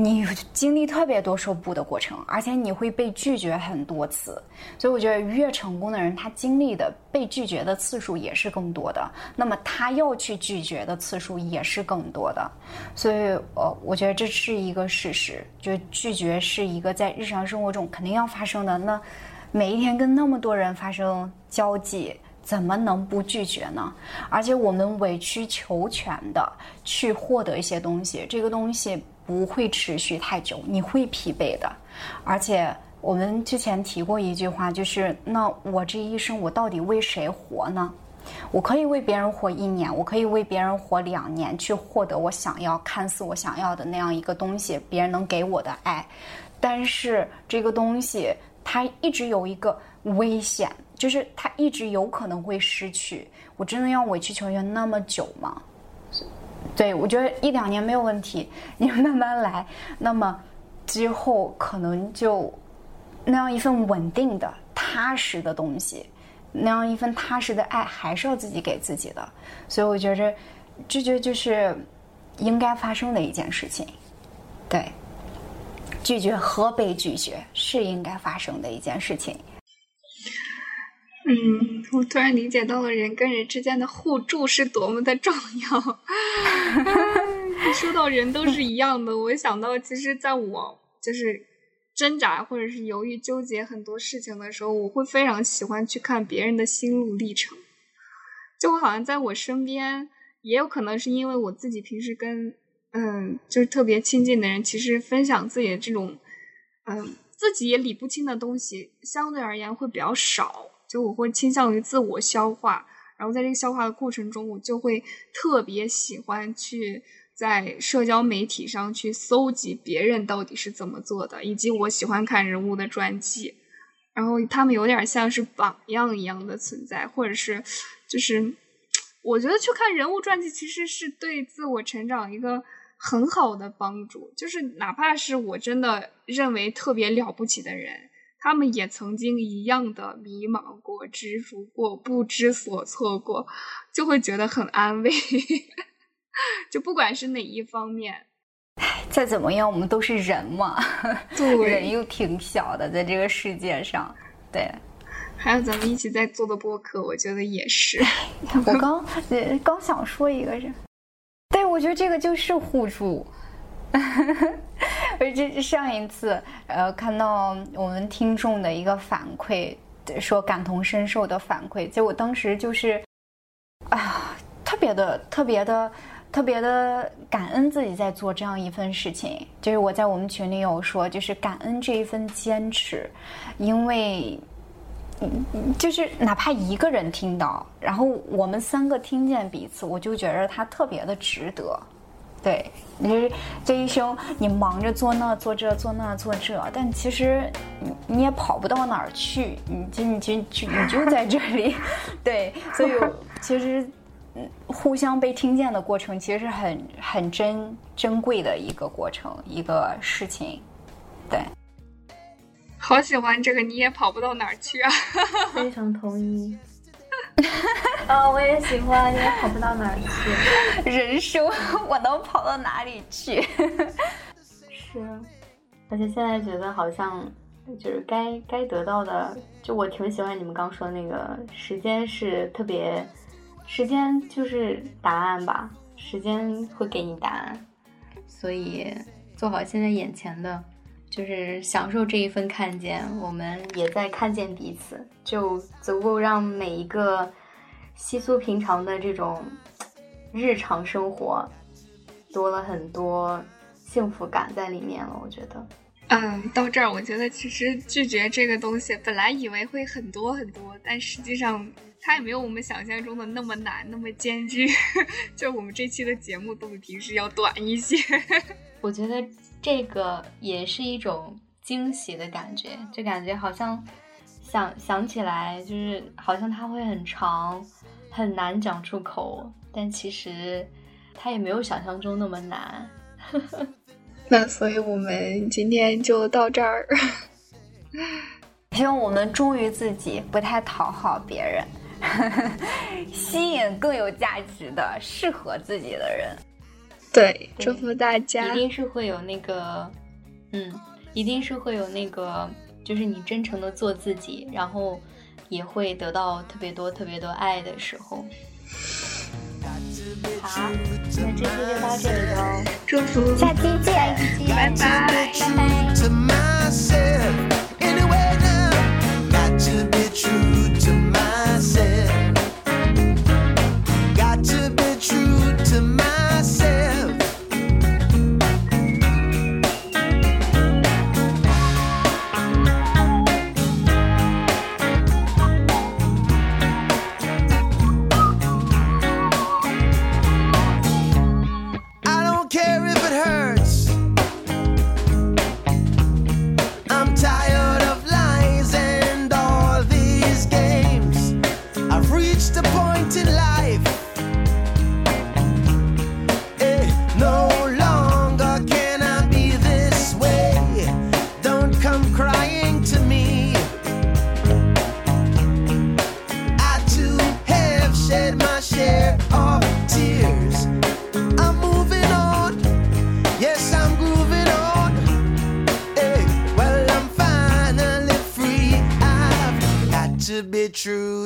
你经历特别多说不的过程，而且你会被拒绝很多次，所以我觉得越成功的人，他经历的被拒绝的次数也是更多的，那么他要去拒绝的次数也是更多的，所以呃，我觉得这是一个事实，就拒绝是一个在日常生活中肯定要发生的。那每一天跟那么多人发生交际，怎么能不拒绝呢？而且我们委曲求全的去获得一些东西，这个东西。不会持续太久，你会疲惫的。而且我们之前提过一句话，就是那我这一生我到底为谁活呢？我可以为别人活一年，我可以为别人活两年，去获得我想要、看似我想要的那样一个东西，别人能给我的爱。但是这个东西它一直有一个危险，就是它一直有可能会失去。我真的要委曲求全那么久吗？对，我觉得一两年没有问题，你慢慢来。那么之后可能就那样一份稳定的、踏实的东西，那样一份踏实的爱，还是要自己给自己的。所以我觉着，拒绝就是应该发生的一件事情。对，拒绝和被拒绝是应该发生的一件事情。嗯，我突然理解到了人跟人之间的互助是多么的重要。说到人都是一样的，我想到其实在我就是挣扎或者是犹豫纠结很多事情的时候，我会非常喜欢去看别人的心路历程。就我好像在我身边，也有可能是因为我自己平时跟嗯就是特别亲近的人，其实分享自己的这种。嗯，自己也理不清的东西，相对而言会比较少，就我会倾向于自我消化。然后在这个消化的过程中，我就会特别喜欢去在社交媒体上去搜集别人到底是怎么做的，以及我喜欢看人物的传记，然后他们有点像是榜样一样的存在，或者是就是我觉得去看人物传记其实是对自我成长一个很好的帮助，就是哪怕是我真的认为特别了不起的人。他们也曾经一样的迷茫过、执着过、不知所措过，就会觉得很安慰。就不管是哪一方面，再怎么样，我们都是人嘛，对，人又挺小的，在这个世界上。对，还有咱们一起在做的播客，我觉得也是。我刚刚想说一个人，对，我觉得这个就是互助。哈哈这上一次，呃，看到我们听众的一个反馈，说感同身受的反馈，结果当时就是，啊，特别的、特别的、特别的感恩自己在做这样一份事情。就是我在我们群里有说，就是感恩这一份坚持，因为，就是哪怕一个人听到，然后我们三个听见彼此，我就觉得他特别的值得。对，你这一生你忙着做那做这做那做这，但其实你你也跑不到哪儿去，你就你就就你就在这里，对，所以其实嗯，互相被听见的过程，其实是很很珍珍贵的一个过程，一个事情，对。好喜欢这个，你也跑不到哪儿去啊！非常同意。啊，我也喜欢，也跑不到哪儿去。人生，我能跑到哪里去？是，而且现在觉得好像就是该该得到的，就我挺喜欢你们刚说那个时间是特别，时间就是答案吧，时间会给你答案，所以做好现在眼前的。就是享受这一份看见，我们也在看见彼此，就足够让每一个稀疏平常的这种日常生活多了很多幸福感在里面了。我觉得，嗯，到这儿，我觉得其实拒绝这个东西，本来以为会很多很多，但实际上它也没有我们想象中的那么难，那么艰巨。就我们这期的节目都比平时要短一些。我觉得。这个也是一种惊喜的感觉，就感觉好像想想起来，就是好像它会很长，很难讲出口，但其实它也没有想象中那么难。那所以我们今天就到这儿。希望我们忠于自己，不太讨好别人，吸引更有价值的、适合自己的人。对，祝福大家。一定是会有那个，嗯，一定是会有那个，就是你真诚的做自己，然后也会得到特别多、特别多爱的时候。好，那这期就到这里喽，祝福，下期见，拜拜，拜拜。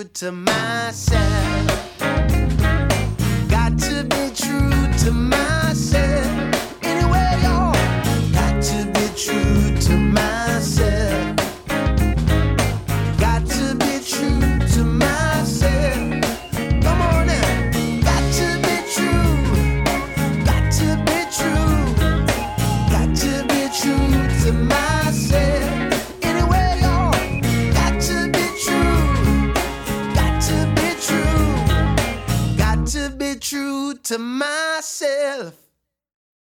To myself. Got to be true to myself.